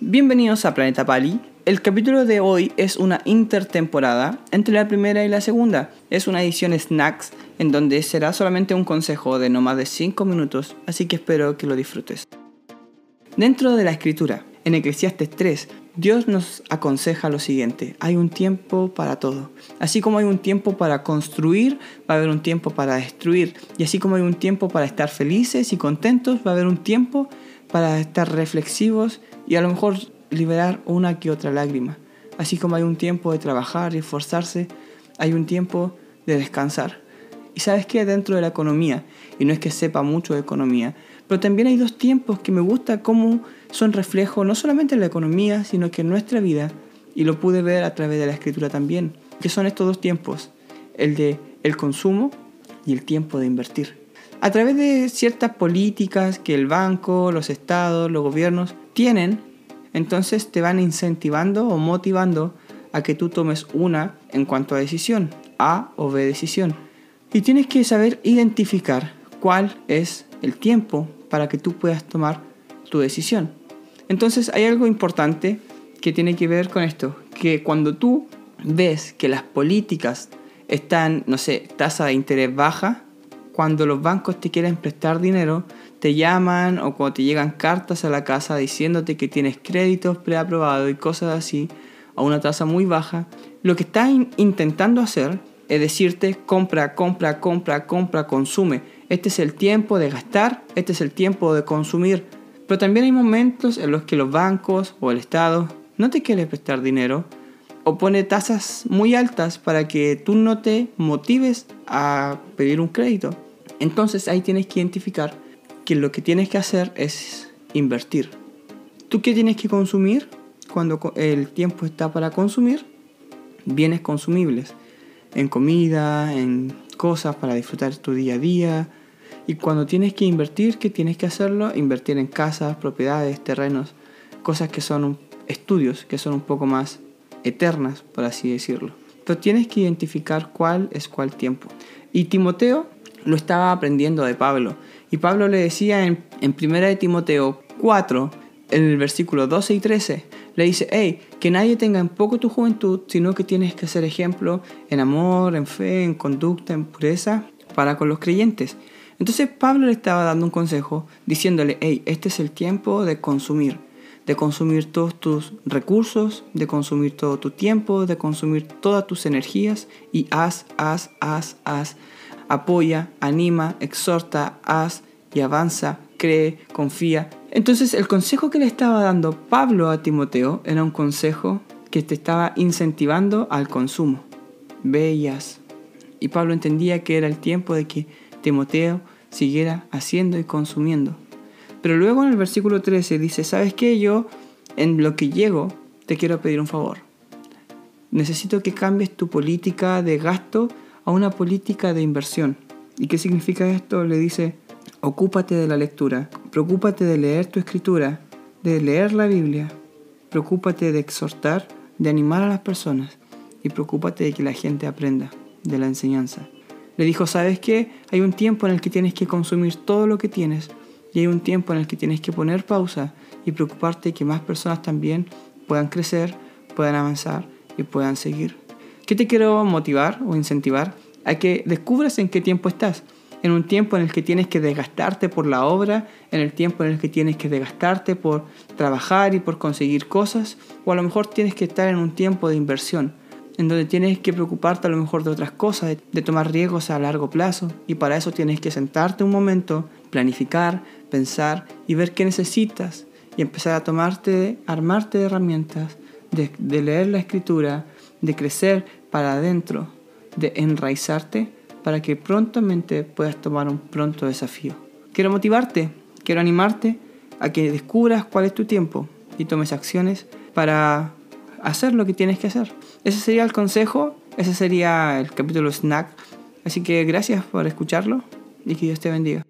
Bienvenidos a Planeta Pali. El capítulo de hoy es una intertemporada entre la primera y la segunda. Es una edición snacks en donde será solamente un consejo de no más de 5 minutos, así que espero que lo disfrutes. Dentro de la escritura, en Eclesiastes 3, Dios nos aconseja lo siguiente, hay un tiempo para todo. Así como hay un tiempo para construir, va a haber un tiempo para destruir. Y así como hay un tiempo para estar felices y contentos, va a haber un tiempo para estar reflexivos y a lo mejor liberar una que otra lágrima. Así como hay un tiempo de trabajar y esforzarse, hay un tiempo de descansar. Y sabes que dentro de la economía, y no es que sepa mucho de economía, pero también hay dos tiempos que me gusta cómo son reflejo no solamente en la economía, sino que en nuestra vida, y lo pude ver a través de la escritura también, que son estos dos tiempos, el de el consumo y el tiempo de invertir. A través de ciertas políticas que el banco, los estados, los gobiernos tienen, entonces te van incentivando o motivando a que tú tomes una en cuanto a decisión, A o B decisión. Y tienes que saber identificar cuál es el tiempo para que tú puedas tomar tu decisión. Entonces hay algo importante que tiene que ver con esto, que cuando tú ves que las políticas están, no sé, tasa de interés baja, cuando los bancos te quieren prestar dinero, te llaman o cuando te llegan cartas a la casa diciéndote que tienes créditos preaprobados y cosas así, a una tasa muy baja, lo que están intentando hacer es decirte compra, compra, compra, compra, consume. Este es el tiempo de gastar, este es el tiempo de consumir. Pero también hay momentos en los que los bancos o el Estado no te quieren prestar dinero o pone tasas muy altas para que tú no te motives a pedir un crédito. Entonces ahí tienes que identificar que lo que tienes que hacer es invertir. ¿Tú qué tienes que consumir cuando el tiempo está para consumir? Bienes consumibles en comida, en cosas para disfrutar tu día a día. Y cuando tienes que invertir, ¿qué tienes que hacerlo? Invertir en casas, propiedades, terrenos, cosas que son estudios, que son un poco más eternas, por así decirlo. Pero tienes que identificar cuál es cuál tiempo. Y Timoteo lo estaba aprendiendo de Pablo. Y Pablo le decía en, en 1 de Timoteo 4, en el versículo 12 y 13, le dice, hey, que nadie tenga en poco tu juventud, sino que tienes que ser ejemplo en amor, en fe, en conducta, en pureza para con los creyentes. Entonces Pablo le estaba dando un consejo diciéndole, hey, este es el tiempo de consumir, de consumir todos tus recursos, de consumir todo tu tiempo, de consumir todas tus energías y haz, haz, haz, haz. Apoya, anima, exhorta, haz y avanza, cree, confía, entonces el consejo que le estaba dando Pablo a Timoteo era un consejo que te estaba incentivando al consumo. Bellas. Y Pablo entendía que era el tiempo de que Timoteo siguiera haciendo y consumiendo. Pero luego en el versículo 13 dice, ¿sabes qué? Yo en lo que llego te quiero pedir un favor. Necesito que cambies tu política de gasto a una política de inversión. ¿Y qué significa esto? Le dice, Ocúpate de la lectura, preocúpate de leer tu escritura, de leer la Biblia, preocúpate de exhortar, de animar a las personas y preocúpate de que la gente aprenda de la enseñanza. Le dijo, ¿sabes qué? Hay un tiempo en el que tienes que consumir todo lo que tienes y hay un tiempo en el que tienes que poner pausa y preocuparte de que más personas también puedan crecer, puedan avanzar y puedan seguir. ¿Qué te quiero motivar o incentivar? A que descubras en qué tiempo estás en un tiempo en el que tienes que desgastarte por la obra, en el tiempo en el que tienes que desgastarte por trabajar y por conseguir cosas, o a lo mejor tienes que estar en un tiempo de inversión, en donde tienes que preocuparte a lo mejor de otras cosas, de, tomar riesgos a largo plazo, y para eso tienes que sentarte un momento, planificar, pensar y ver qué necesitas, y empezar a tomarte, armarte de herramientas, de, de leer la escritura, de crecer para adentro, de enraizarte para que prontamente puedas tomar un pronto desafío. Quiero motivarte, quiero animarte a que descubras cuál es tu tiempo y tomes acciones para hacer lo que tienes que hacer. Ese sería el consejo, ese sería el capítulo snack. Así que gracias por escucharlo y que Dios te bendiga.